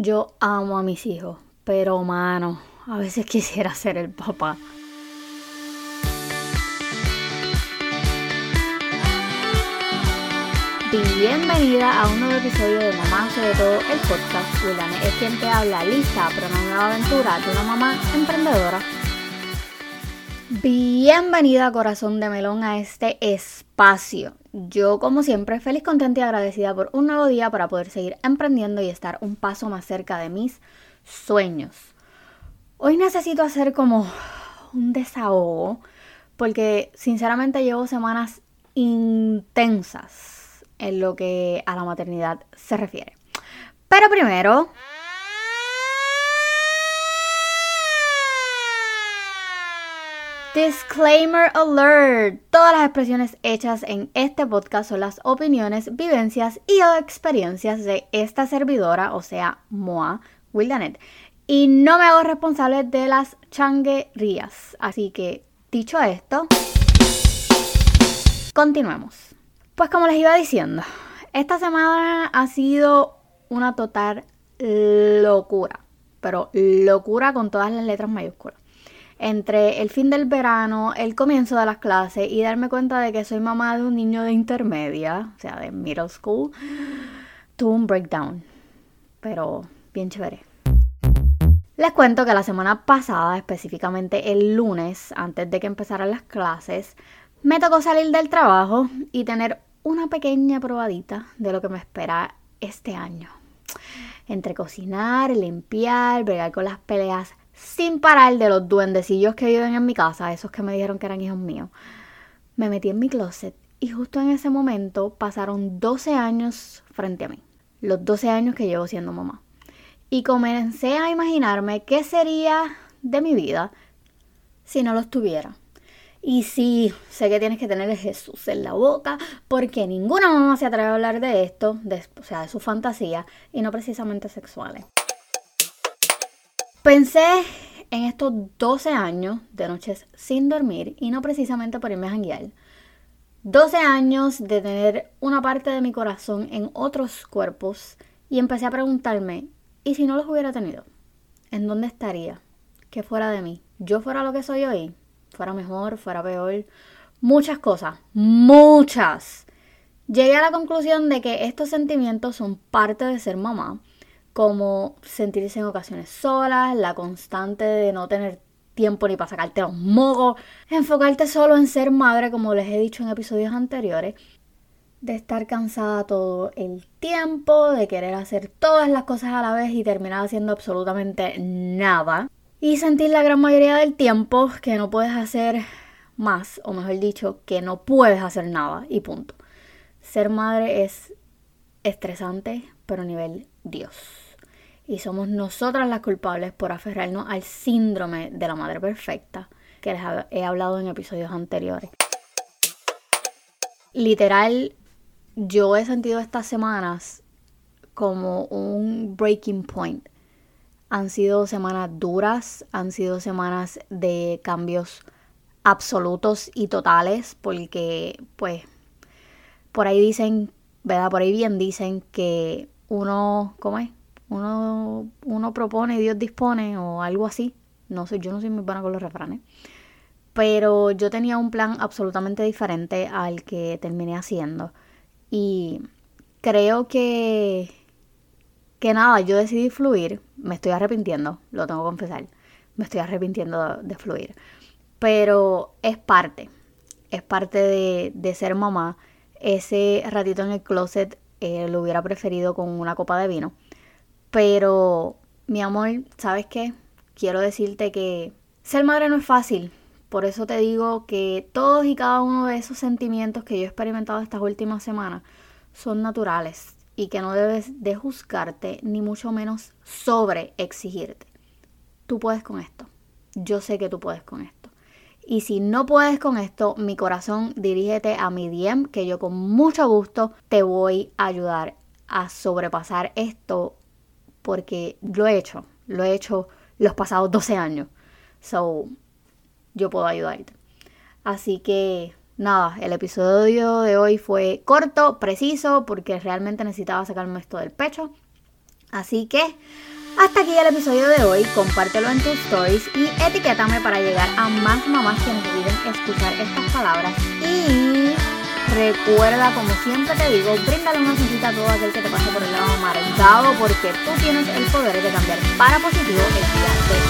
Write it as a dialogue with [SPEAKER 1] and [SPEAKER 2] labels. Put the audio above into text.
[SPEAKER 1] Yo amo a mis hijos, pero mano, a veces quisiera ser el papá. Bienvenida a un nuevo episodio de Mamá sobre todo el podcast. William es quien te habla, lista para una nueva aventura de una mamá emprendedora. Bienvenida corazón de melón a este espacio. Yo como siempre feliz, contenta y agradecida por un nuevo día para poder seguir emprendiendo y estar un paso más cerca de mis sueños. Hoy necesito hacer como un desahogo porque sinceramente llevo semanas intensas en lo que a la maternidad se refiere. Pero primero... Disclaimer alert. Todas las expresiones hechas en este podcast son las opiniones, vivencias y o experiencias de esta servidora, o sea, Moa Wildanet. Y no me hago responsable de las changuerías. Así que, dicho esto, continuemos. Pues como les iba diciendo, esta semana ha sido una total locura. Pero locura con todas las letras mayúsculas entre el fin del verano, el comienzo de las clases y darme cuenta de que soy mamá de un niño de intermedia, o sea, de middle school, tuve un breakdown. Pero bien chévere. Les cuento que la semana pasada, específicamente el lunes, antes de que empezaran las clases, me tocó salir del trabajo y tener una pequeña probadita de lo que me espera este año. Entre cocinar, limpiar, bregar con las peleas sin parar de los duendecillos que viven en mi casa, esos que me dijeron que eran hijos míos, me metí en mi closet y justo en ese momento pasaron 12 años frente a mí. Los 12 años que llevo siendo mamá. Y comencé a imaginarme qué sería de mi vida si no los tuviera. Y sí, sé que tienes que tener Jesús en la boca, porque ninguna mamá se atreve a hablar de esto, o sea, de su fantasía, y no precisamente sexuales. Pensé en estos 12 años de noches sin dormir y no precisamente por irme a janguear. 12 años de tener una parte de mi corazón en otros cuerpos y empecé a preguntarme, ¿y si no los hubiera tenido? ¿En dónde estaría? ¿Qué fuera de mí? ¿Yo fuera lo que soy hoy? ¿Fuera mejor? ¿Fuera peor? Muchas cosas, muchas. Llegué a la conclusión de que estos sentimientos son parte de ser mamá como sentirse en ocasiones solas, la constante de no tener tiempo ni para sacarte los mogos, enfocarte solo en ser madre, como les he dicho en episodios anteriores, de estar cansada todo el tiempo, de querer hacer todas las cosas a la vez y terminar haciendo absolutamente nada. Y sentir la gran mayoría del tiempo que no puedes hacer más, o mejor dicho, que no puedes hacer nada y punto. Ser madre es estresante, pero a nivel Dios y somos nosotras las culpables por aferrarnos al síndrome de la madre perfecta que les he hablado en episodios anteriores. Literal, yo he sentido estas semanas como un breaking point. Han sido semanas duras, han sido semanas de cambios absolutos y totales, porque pues por ahí dicen, ¿verdad? Por ahí bien dicen que uno, ¿cómo es? Uno, uno propone y Dios dispone o algo así. No sé, yo no soy muy buena con los refranes. Pero yo tenía un plan absolutamente diferente al que terminé haciendo. Y creo que, que nada, yo decidí fluir. Me estoy arrepintiendo, lo tengo que confesar. Me estoy arrepintiendo de, fluir. Pero es parte, es parte de, de, ser mamá. Ese ratito en el closet eh, lo hubiera preferido con una copa de vino. Pero, mi amor, ¿sabes qué? Quiero decirte que ser madre no es fácil. Por eso te digo que todos y cada uno de esos sentimientos que yo he experimentado estas últimas semanas son naturales y que no debes de juzgarte ni mucho menos sobre exigirte. Tú puedes con esto. Yo sé que tú puedes con esto. Y si no puedes con esto, mi corazón dirígete a mi DM que yo con mucho gusto te voy a ayudar a sobrepasar esto porque lo he hecho, lo he hecho los pasados 12 años. So, yo puedo ayudarte. Así que nada, el episodio de hoy fue corto, preciso, porque realmente necesitaba sacarme esto del pecho. Así que hasta aquí el episodio de hoy, compártelo en tus stories y etiquétame para llegar a más mamás que necesiten escuchar estas palabras. Y recuerda, como siempre te digo, bríndale una sonrisa a todo aquel que te pase por el lado amargado porque tú tienes el poder de cambiar para positivo el día de